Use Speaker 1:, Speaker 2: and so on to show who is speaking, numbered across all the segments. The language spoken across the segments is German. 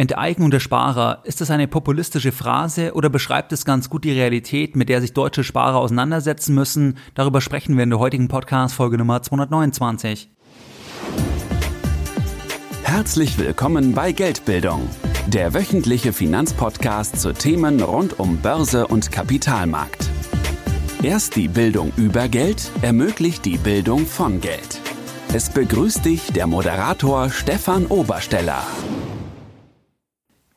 Speaker 1: Enteignung der Sparer, ist das eine populistische Phrase oder beschreibt es ganz gut die Realität, mit der sich deutsche Sparer auseinandersetzen müssen? Darüber sprechen wir in der heutigen Podcast Folge Nummer 229.
Speaker 2: Herzlich willkommen bei Geldbildung, der wöchentliche Finanzpodcast zu Themen rund um Börse und Kapitalmarkt. Erst die Bildung über Geld ermöglicht die Bildung von Geld. Es begrüßt dich der Moderator Stefan Obersteller.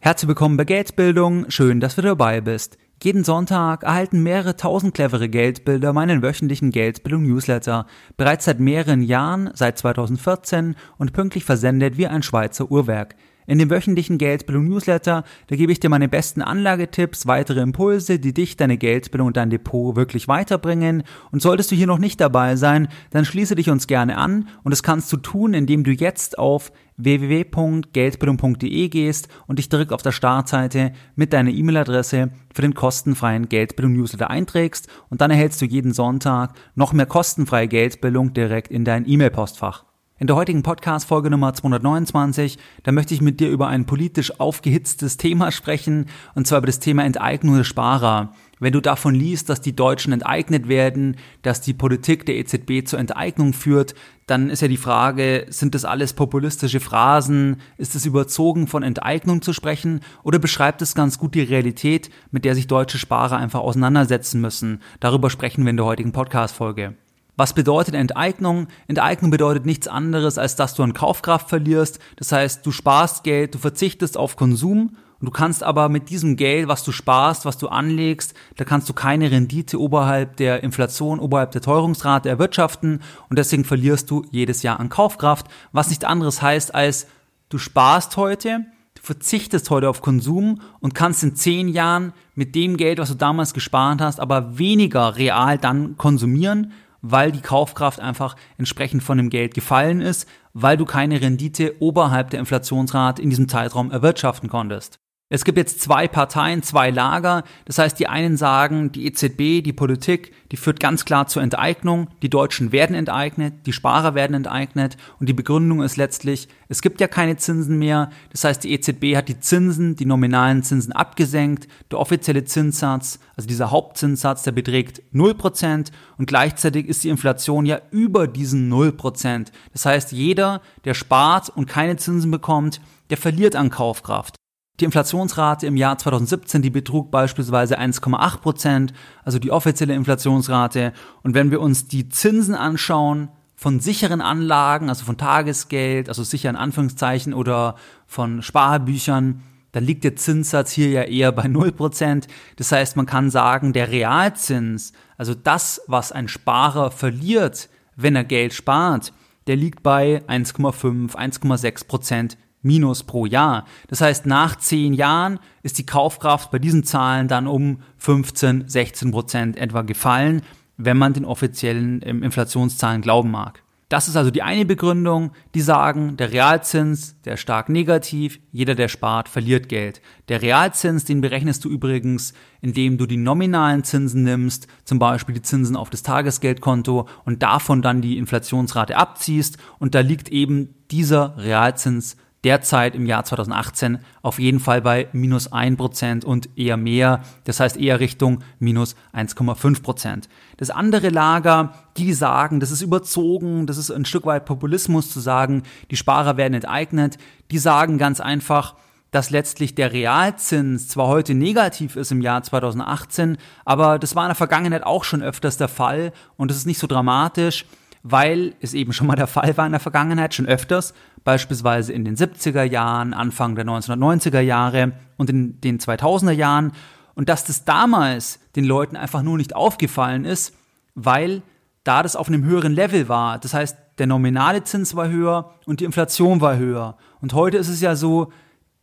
Speaker 1: Herzlich willkommen bei Geldbildung, schön, dass du dabei bist. Jeden Sonntag erhalten mehrere tausend clevere Geldbilder meinen wöchentlichen Geldbildung-Newsletter, bereits seit mehreren Jahren, seit 2014 und pünktlich versendet wie ein Schweizer Uhrwerk. In dem wöchentlichen Geldbildung Newsletter, da gebe ich dir meine besten Anlagetipps, weitere Impulse, die dich, deine Geldbildung und dein Depot wirklich weiterbringen. Und solltest du hier noch nicht dabei sein, dann schließe dich uns gerne an und das kannst du tun, indem du jetzt auf www.geldbildung.de gehst und dich direkt auf der Startseite mit deiner E-Mail-Adresse für den kostenfreien Geldbildung Newsletter einträgst und dann erhältst du jeden Sonntag noch mehr kostenfreie Geldbildung direkt in dein E-Mail-Postfach. In der heutigen Podcast-Folge Nummer 229, da möchte ich mit dir über ein politisch aufgehitztes Thema sprechen, und zwar über das Thema Enteignung der Sparer. Wenn du davon liest, dass die Deutschen enteignet werden, dass die Politik der EZB zur Enteignung führt, dann ist ja die Frage, sind das alles populistische Phrasen? Ist es überzogen, von Enteignung zu sprechen? Oder beschreibt es ganz gut die Realität, mit der sich deutsche Sparer einfach auseinandersetzen müssen? Darüber sprechen wir in der heutigen Podcast-Folge. Was bedeutet Enteignung? Enteignung bedeutet nichts anderes, als dass du an Kaufkraft verlierst. Das heißt, du sparst Geld, du verzichtest auf Konsum und du kannst aber mit diesem Geld, was du sparst, was du anlegst, da kannst du keine Rendite oberhalb der Inflation, oberhalb der Teuerungsrate erwirtschaften und deswegen verlierst du jedes Jahr an Kaufkraft, was nicht anderes heißt als du sparst heute, du verzichtest heute auf Konsum und kannst in zehn Jahren mit dem Geld, was du damals gespart hast, aber weniger real dann konsumieren weil die Kaufkraft einfach entsprechend von dem Geld gefallen ist, weil du keine Rendite oberhalb der Inflationsrate in diesem Zeitraum erwirtschaften konntest. Es gibt jetzt zwei Parteien, zwei Lager. Das heißt, die einen sagen, die EZB, die Politik, die führt ganz klar zur Enteignung. Die Deutschen werden enteignet, die Sparer werden enteignet. Und die Begründung ist letztlich, es gibt ja keine Zinsen mehr. Das heißt, die EZB hat die Zinsen, die nominalen Zinsen abgesenkt. Der offizielle Zinssatz, also dieser Hauptzinssatz, der beträgt 0%. Und gleichzeitig ist die Inflation ja über diesen 0%. Das heißt, jeder, der spart und keine Zinsen bekommt, der verliert an Kaufkraft. Die Inflationsrate im Jahr 2017, die betrug beispielsweise 1,8 Prozent, also die offizielle Inflationsrate. Und wenn wir uns die Zinsen anschauen von sicheren Anlagen, also von Tagesgeld, also sicher in Anführungszeichen oder von Sparbüchern, dann liegt der Zinssatz hier ja eher bei 0%. Das heißt, man kann sagen, der Realzins, also das, was ein Sparer verliert, wenn er Geld spart, der liegt bei 1,5, 1,6 Prozent Minus pro Jahr. Das heißt, nach zehn Jahren ist die Kaufkraft bei diesen Zahlen dann um 15, 16 Prozent etwa gefallen, wenn man den offiziellen ähm, Inflationszahlen glauben mag. Das ist also die eine Begründung, die sagen, der Realzins, der ist stark negativ, jeder, der spart, verliert Geld. Der Realzins, den berechnest du übrigens, indem du die nominalen Zinsen nimmst, zum Beispiel die Zinsen auf das Tagesgeldkonto und davon dann die Inflationsrate abziehst und da liegt eben dieser Realzins derzeit im Jahr 2018 auf jeden Fall bei minus 1% und eher mehr, das heißt eher Richtung minus 1,5%. Das andere Lager, die sagen, das ist überzogen, das ist ein Stück weit Populismus zu sagen, die Sparer werden enteignet, die sagen ganz einfach, dass letztlich der Realzins zwar heute negativ ist im Jahr 2018, aber das war in der Vergangenheit auch schon öfters der Fall und das ist nicht so dramatisch weil es eben schon mal der Fall war in der Vergangenheit, schon öfters, beispielsweise in den 70er Jahren, Anfang der 1990er Jahre und in den 2000er Jahren und dass das damals den Leuten einfach nur nicht aufgefallen ist, weil da das auf einem höheren Level war. Das heißt, der nominale Zins war höher und die Inflation war höher. Und heute ist es ja so,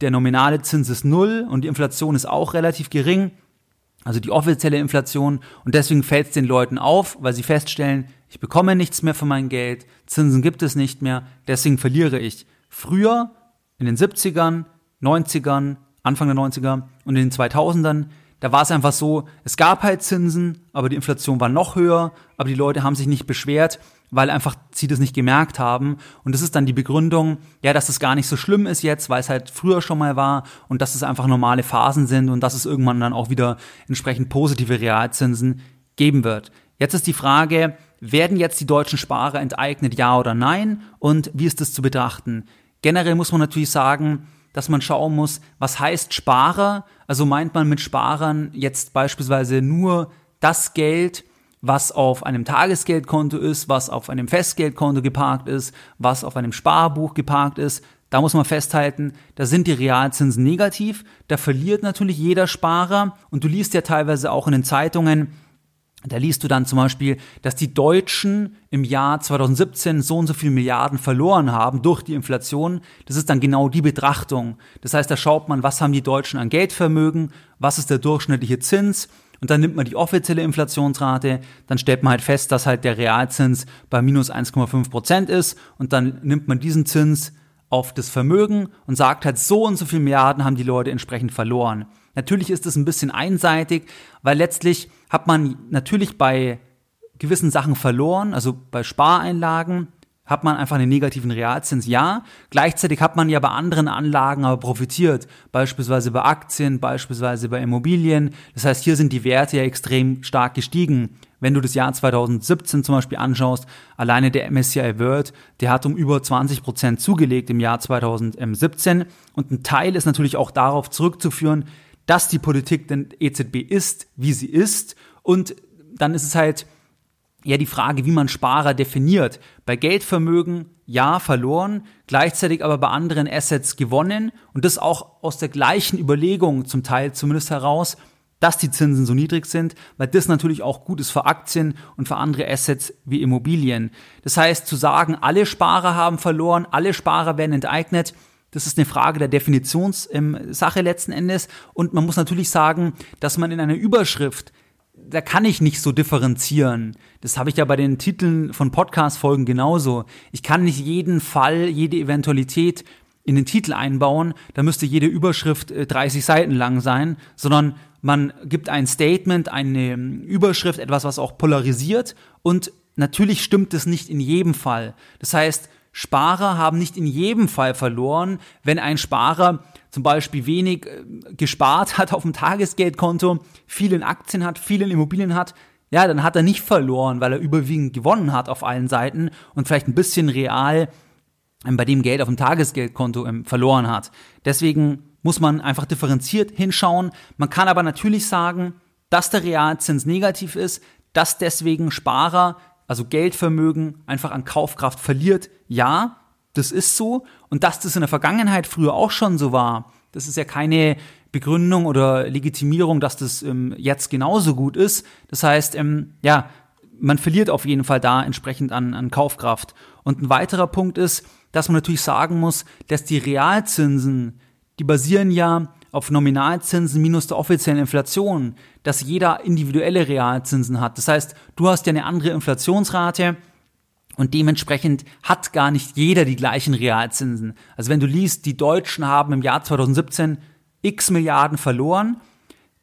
Speaker 1: der nominale Zins ist null und die Inflation ist auch relativ gering, also die offizielle Inflation. Und deswegen fällt es den Leuten auf, weil sie feststellen, ich bekomme nichts mehr für mein Geld, Zinsen gibt es nicht mehr, deswegen verliere ich. Früher, in den 70ern, 90ern, Anfang der 90er und in den 2000ern, da war es einfach so, es gab halt Zinsen, aber die Inflation war noch höher, aber die Leute haben sich nicht beschwert weil einfach sie das nicht gemerkt haben. Und das ist dann die Begründung, ja, dass es gar nicht so schlimm ist jetzt, weil es halt früher schon mal war und dass es einfach normale Phasen sind und dass es irgendwann dann auch wieder entsprechend positive Realzinsen geben wird. Jetzt ist die Frage, werden jetzt die deutschen Sparer enteignet, ja oder nein? Und wie ist das zu betrachten? Generell muss man natürlich sagen, dass man schauen muss, was heißt Sparer? Also meint man mit Sparern jetzt beispielsweise nur das Geld, was auf einem Tagesgeldkonto ist, was auf einem Festgeldkonto geparkt ist, was auf einem Sparbuch geparkt ist. Da muss man festhalten, da sind die Realzinsen negativ, da verliert natürlich jeder Sparer und du liest ja teilweise auch in den Zeitungen, da liest du dann zum Beispiel, dass die Deutschen im Jahr 2017 so und so viele Milliarden verloren haben durch die Inflation. Das ist dann genau die Betrachtung. Das heißt, da schaut man, was haben die Deutschen an Geldvermögen, was ist der durchschnittliche Zins und dann nimmt man die offizielle Inflationsrate, dann stellt man halt fest, dass halt der Realzins bei minus 1,5 Prozent ist und dann nimmt man diesen Zins auf das Vermögen und sagt halt, so und so viele Milliarden haben die Leute entsprechend verloren. Natürlich ist es ein bisschen einseitig, weil letztlich hat man natürlich bei gewissen Sachen verloren, also bei Spareinlagen hat man einfach einen negativen Realzins, ja. Gleichzeitig hat man ja bei anderen Anlagen aber profitiert, beispielsweise bei Aktien, beispielsweise bei Immobilien. Das heißt, hier sind die Werte ja extrem stark gestiegen. Wenn du das Jahr 2017 zum Beispiel anschaust, alleine der MSCI World, der hat um über 20 Prozent zugelegt im Jahr 2017. Und ein Teil ist natürlich auch darauf zurückzuführen, dass die Politik der EZB ist, wie sie ist. Und dann ist es halt ja die Frage, wie man Sparer definiert. Bei Geldvermögen ja verloren, gleichzeitig aber bei anderen Assets gewonnen und das auch aus der gleichen Überlegung zum Teil zumindest heraus, dass die Zinsen so niedrig sind, weil das natürlich auch gut ist für Aktien und für andere Assets wie Immobilien. Das heißt, zu sagen, alle Sparer haben verloren, alle Sparer werden enteignet, das ist eine Frage der Definitionssache letzten Endes. Und man muss natürlich sagen, dass man in einer Überschrift da kann ich nicht so differenzieren. Das habe ich ja bei den Titeln von Podcast-Folgen genauso. Ich kann nicht jeden Fall, jede Eventualität in den Titel einbauen. Da müsste jede Überschrift 30 äh, Seiten lang sein, sondern man gibt ein Statement, eine ähm, Überschrift, etwas, was auch polarisiert und natürlich stimmt es nicht in jedem Fall. Das heißt, Sparer haben nicht in jedem Fall verloren, wenn ein Sparer zum Beispiel wenig äh, gespart hat auf dem Tagesgeldkonto, viel in Aktien hat, viel in Immobilien hat, ja, dann hat er nicht verloren, weil er überwiegend gewonnen hat auf allen Seiten und vielleicht ein bisschen real ähm, bei dem Geld auf dem Tagesgeldkonto ähm, verloren hat. Deswegen muss man einfach differenziert hinschauen. Man kann aber natürlich sagen, dass der Realzins negativ ist, dass deswegen Sparer, also Geldvermögen, einfach an Kaufkraft verliert. Ja, das ist so. Und dass das in der Vergangenheit früher auch schon so war, das ist ja keine Begründung oder Legitimierung, dass das ähm, jetzt genauso gut ist. Das heißt, ähm, ja, man verliert auf jeden Fall da entsprechend an, an Kaufkraft. Und ein weiterer Punkt ist, dass man natürlich sagen muss, dass die Realzinsen, die basieren ja auf Nominalzinsen minus der offiziellen Inflation, dass jeder individuelle Realzinsen hat. Das heißt, du hast ja eine andere Inflationsrate und dementsprechend hat gar nicht jeder die gleichen Realzinsen. Also wenn du liest, die Deutschen haben im Jahr 2017 x Milliarden verloren,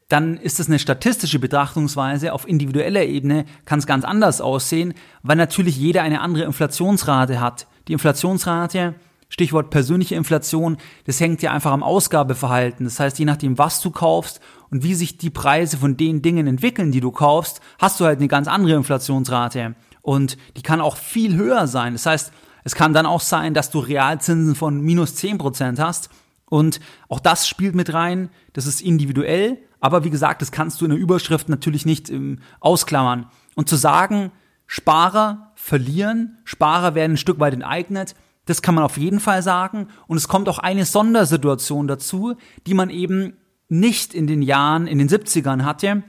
Speaker 1: dann ist das eine statistische Betrachtungsweise. Auf individueller Ebene kann es ganz anders aussehen, weil natürlich jeder eine andere Inflationsrate hat. Die Inflationsrate, Stichwort persönliche Inflation, das hängt ja einfach am Ausgabeverhalten. Das heißt, je nachdem, was du kaufst und wie sich die Preise von den Dingen entwickeln, die du kaufst, hast du halt eine ganz andere Inflationsrate und die kann auch viel höher sein. Das heißt, es kann dann auch sein, dass du Realzinsen von minus zehn Prozent hast und auch das spielt mit rein. Das ist individuell, aber wie gesagt, das kannst du in der Überschrift natürlich nicht ähm, ausklammern. Und zu sagen, Sparer verlieren, Sparer werden ein Stück weit enteignet, das kann man auf jeden Fall sagen. Und es kommt auch eine Sondersituation dazu, die man eben nicht in den Jahren, in den 70ern hatte,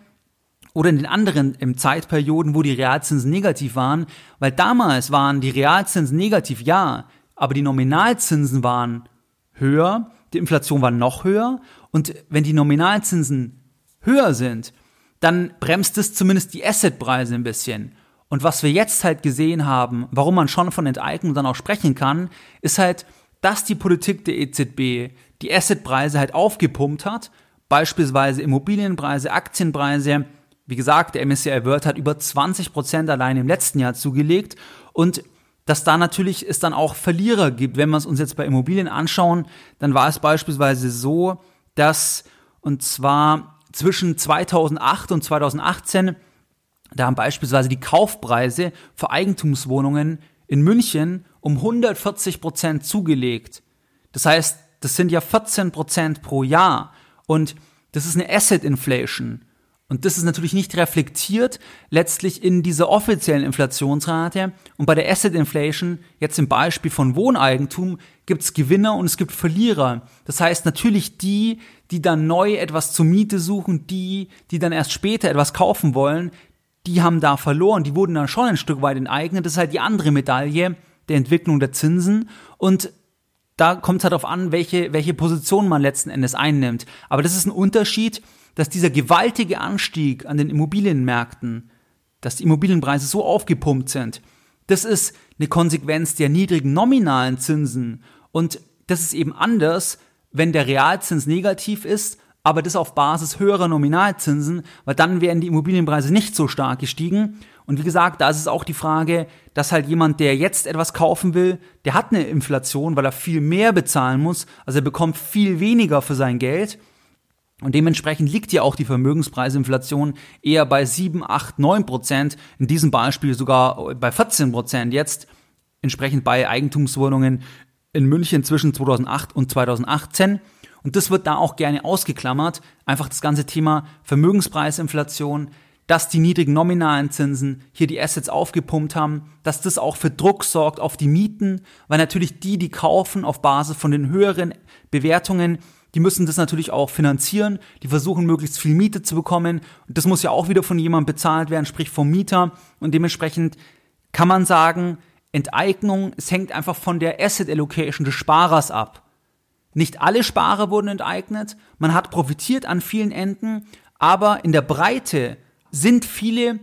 Speaker 1: oder in den anderen Zeitperioden, wo die Realzinsen negativ waren, weil damals waren die Realzinsen negativ, ja, aber die Nominalzinsen waren höher, die Inflation war noch höher und wenn die Nominalzinsen höher sind, dann bremst es zumindest die Assetpreise ein bisschen. Und was wir jetzt halt gesehen haben, warum man schon von Enteignung dann auch sprechen kann, ist halt, dass die Politik der EZB die Assetpreise halt aufgepumpt hat, beispielsweise Immobilienpreise, Aktienpreise, Wie gesagt, der MSCI World hat über 20 Prozent allein im letzten Jahr zugelegt und dass da natürlich es dann auch Verlierer gibt. Wenn wir es uns jetzt bei Immobilien anschauen, dann war es beispielsweise so, dass und zwar zwischen 2008 und 2018 da haben beispielsweise die Kaufpreise für Eigentumswohnungen in München um 140 Prozent zugelegt. Das heißt, das sind ja 14 Prozent pro Jahr. Und das ist eine Asset Inflation. Und das ist natürlich nicht reflektiert letztlich in dieser offiziellen Inflationsrate. Und bei der Asset Inflation, jetzt im Beispiel von Wohneigentum, gibt es Gewinner und es gibt Verlierer. Das heißt natürlich die, die dann neu etwas zur Miete suchen, die, die dann erst später etwas kaufen wollen, die haben da verloren, die wurden dann schon ein Stück weit enteignet. Das ist halt die andere Medaille der Entwicklung der Zinsen. Und da kommt es halt darauf an, welche, welche Position man letzten Endes einnimmt. Aber das ist ein Unterschied, dass dieser gewaltige Anstieg an den Immobilienmärkten, dass die Immobilienpreise so aufgepumpt sind, das ist eine Konsequenz der niedrigen nominalen Zinsen. Und das ist eben anders, wenn der Realzins negativ ist aber das auf Basis höherer Nominalzinsen, weil dann wären die Immobilienpreise nicht so stark gestiegen. Und wie gesagt, da ist es auch die Frage, dass halt jemand, der jetzt etwas kaufen will, der hat eine Inflation, weil er viel mehr bezahlen muss, also er bekommt viel weniger für sein Geld. Und dementsprechend liegt ja auch die Vermögenspreisinflation eher bei 7, 8, 9 Prozent, in diesem Beispiel sogar bei 14 Prozent jetzt, entsprechend bei Eigentumswohnungen in München zwischen 2008 und 2018. Und das wird da auch gerne ausgeklammert. Einfach das ganze Thema Vermögenspreisinflation, dass die niedrigen nominalen Zinsen hier die Assets aufgepumpt haben, dass das auch für Druck sorgt auf die Mieten, weil natürlich die, die kaufen auf Basis von den höheren Bewertungen, die müssen das natürlich auch finanzieren, die versuchen möglichst viel Miete zu bekommen und das muss ja auch wieder von jemandem bezahlt werden, sprich vom Mieter und dementsprechend kann man sagen, Enteignung, es hängt einfach von der Asset Allocation des Sparers ab. Nicht alle Sparer wurden enteignet, man hat profitiert an vielen Enden, aber in der Breite sind viele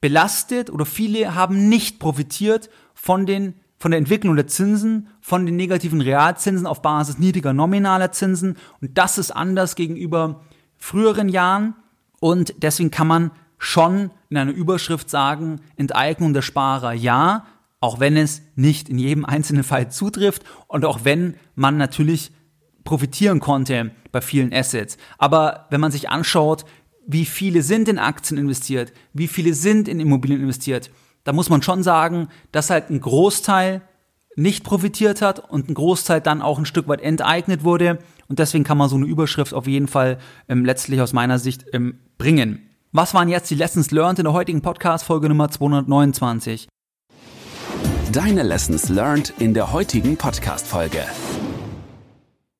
Speaker 1: belastet oder viele haben nicht profitiert von den von der Entwicklung der Zinsen, von den negativen Realzinsen auf Basis niedriger nominaler Zinsen. Und das ist anders gegenüber früheren Jahren. Und deswegen kann man schon in einer Überschrift sagen, Enteignung der Sparer ja, auch wenn es nicht in jedem einzelnen Fall zutrifft. Und auch wenn man natürlich profitieren konnte bei vielen Assets. Aber wenn man sich anschaut, wie viele sind in Aktien investiert, wie viele sind in Immobilien investiert, da muss man schon sagen, dass halt ein Großteil nicht profitiert hat und ein Großteil dann auch ein Stück weit enteignet wurde. Und deswegen kann man so eine Überschrift auf jeden Fall ähm, letztlich aus meiner Sicht ähm, bringen. Was waren jetzt die Lessons learned in der heutigen Podcast-Folge Nummer 229?
Speaker 2: Deine Lessons learned in der heutigen Podcast-Folge.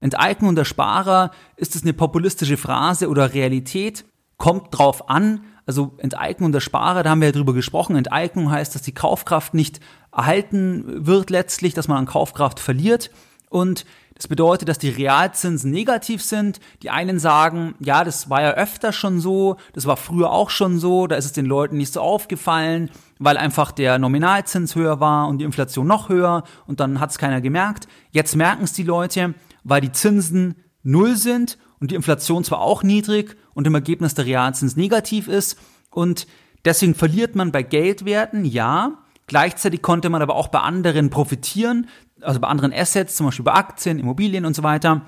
Speaker 1: Enteignung der Sparer, ist es eine populistische Phrase oder Realität? Kommt drauf an. Also Enteignung der Sparer, da haben wir ja drüber gesprochen. Enteignung heißt, dass die Kaufkraft nicht erhalten wird letztlich, dass man an Kaufkraft verliert. Und das bedeutet, dass die Realzinsen negativ sind. Die einen sagen, ja, das war ja öfter schon so, das war früher auch schon so, da ist es den Leuten nicht so aufgefallen, weil einfach der Nominalzins höher war und die Inflation noch höher und dann hat es keiner gemerkt. Jetzt merken es die Leute weil die Zinsen null sind und die Inflation zwar auch niedrig und im Ergebnis der Realzins negativ ist und deswegen verliert man bei Geldwerten, ja. Gleichzeitig konnte man aber auch bei anderen profitieren, also bei anderen Assets, zum Beispiel bei Aktien, Immobilien und so weiter.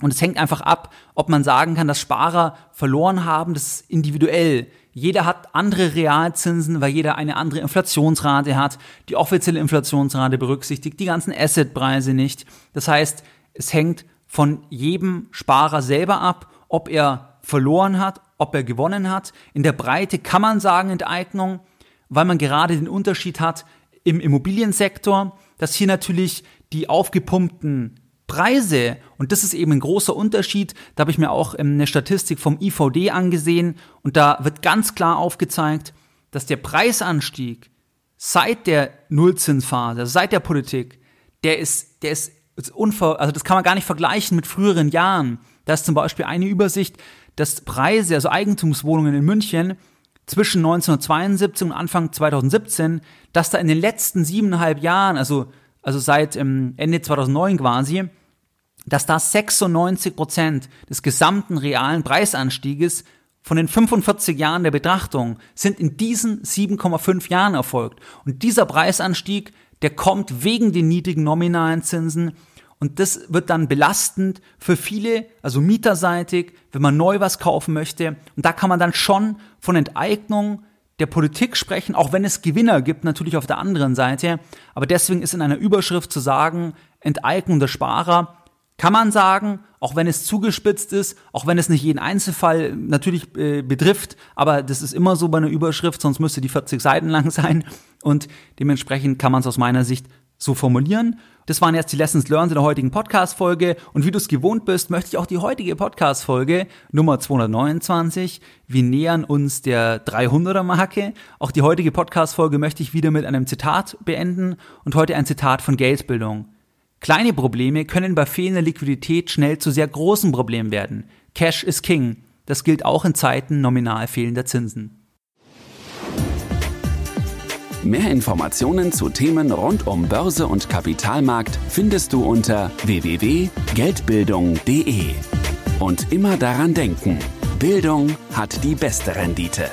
Speaker 1: Und es hängt einfach ab, ob man sagen kann, dass Sparer verloren haben, das ist individuell. Jeder hat andere Realzinsen, weil jeder eine andere Inflationsrate hat. Die offizielle Inflationsrate berücksichtigt die ganzen Assetpreise nicht. Das heißt, es hängt von jedem Sparer selber ab, ob er verloren hat, ob er gewonnen hat. In der Breite kann man sagen Enteignung, weil man gerade den Unterschied hat im Immobiliensektor, dass hier natürlich die aufgepumpten Preise, und das ist eben ein großer Unterschied, da habe ich mir auch ähm, eine Statistik vom IVD angesehen und da wird ganz klar aufgezeigt, dass der Preisanstieg seit der Nullzinsphase, also seit der Politik, der ist, der ist unver also das kann man gar nicht vergleichen mit früheren Jahren. Da ist zum Beispiel eine Übersicht, dass Preise, also Eigentumswohnungen in München zwischen 1972 und Anfang 2017, dass da in den letzten siebeneinhalb Jahren, also, also seit ähm, Ende 2009 quasi, dass da 96 Prozent des gesamten realen Preisanstieges von den 45 Jahren der Betrachtung sind in diesen 7,5 Jahren erfolgt. Und dieser Preisanstieg, der kommt wegen den niedrigen nominalen Zinsen und das wird dann belastend für viele, also mieterseitig, wenn man neu was kaufen möchte. Und da kann man dann schon von Enteignung der Politik sprechen, auch wenn es Gewinner gibt, natürlich auf der anderen Seite. Aber deswegen ist in einer Überschrift zu sagen, Enteignung der Sparer, kann man sagen, auch wenn es zugespitzt ist, auch wenn es nicht jeden Einzelfall natürlich äh, betrifft, aber das ist immer so bei einer Überschrift, sonst müsste die 40 Seiten lang sein und dementsprechend kann man es aus meiner Sicht so formulieren. Das waren jetzt die Lessons Learned in der heutigen Podcast-Folge und wie du es gewohnt bist, möchte ich auch die heutige Podcast-Folge Nummer 229, wir nähern uns der 300er-Marke. Auch die heutige Podcast-Folge möchte ich wieder mit einem Zitat beenden und heute ein Zitat von Geldbildung. Kleine Probleme können bei fehlender Liquidität schnell zu sehr großen Problemen werden. Cash is King. Das gilt auch in Zeiten nominal fehlender Zinsen.
Speaker 2: Mehr Informationen zu Themen rund um Börse und Kapitalmarkt findest du unter www.geldbildung.de. Und immer daran denken, Bildung hat die beste Rendite.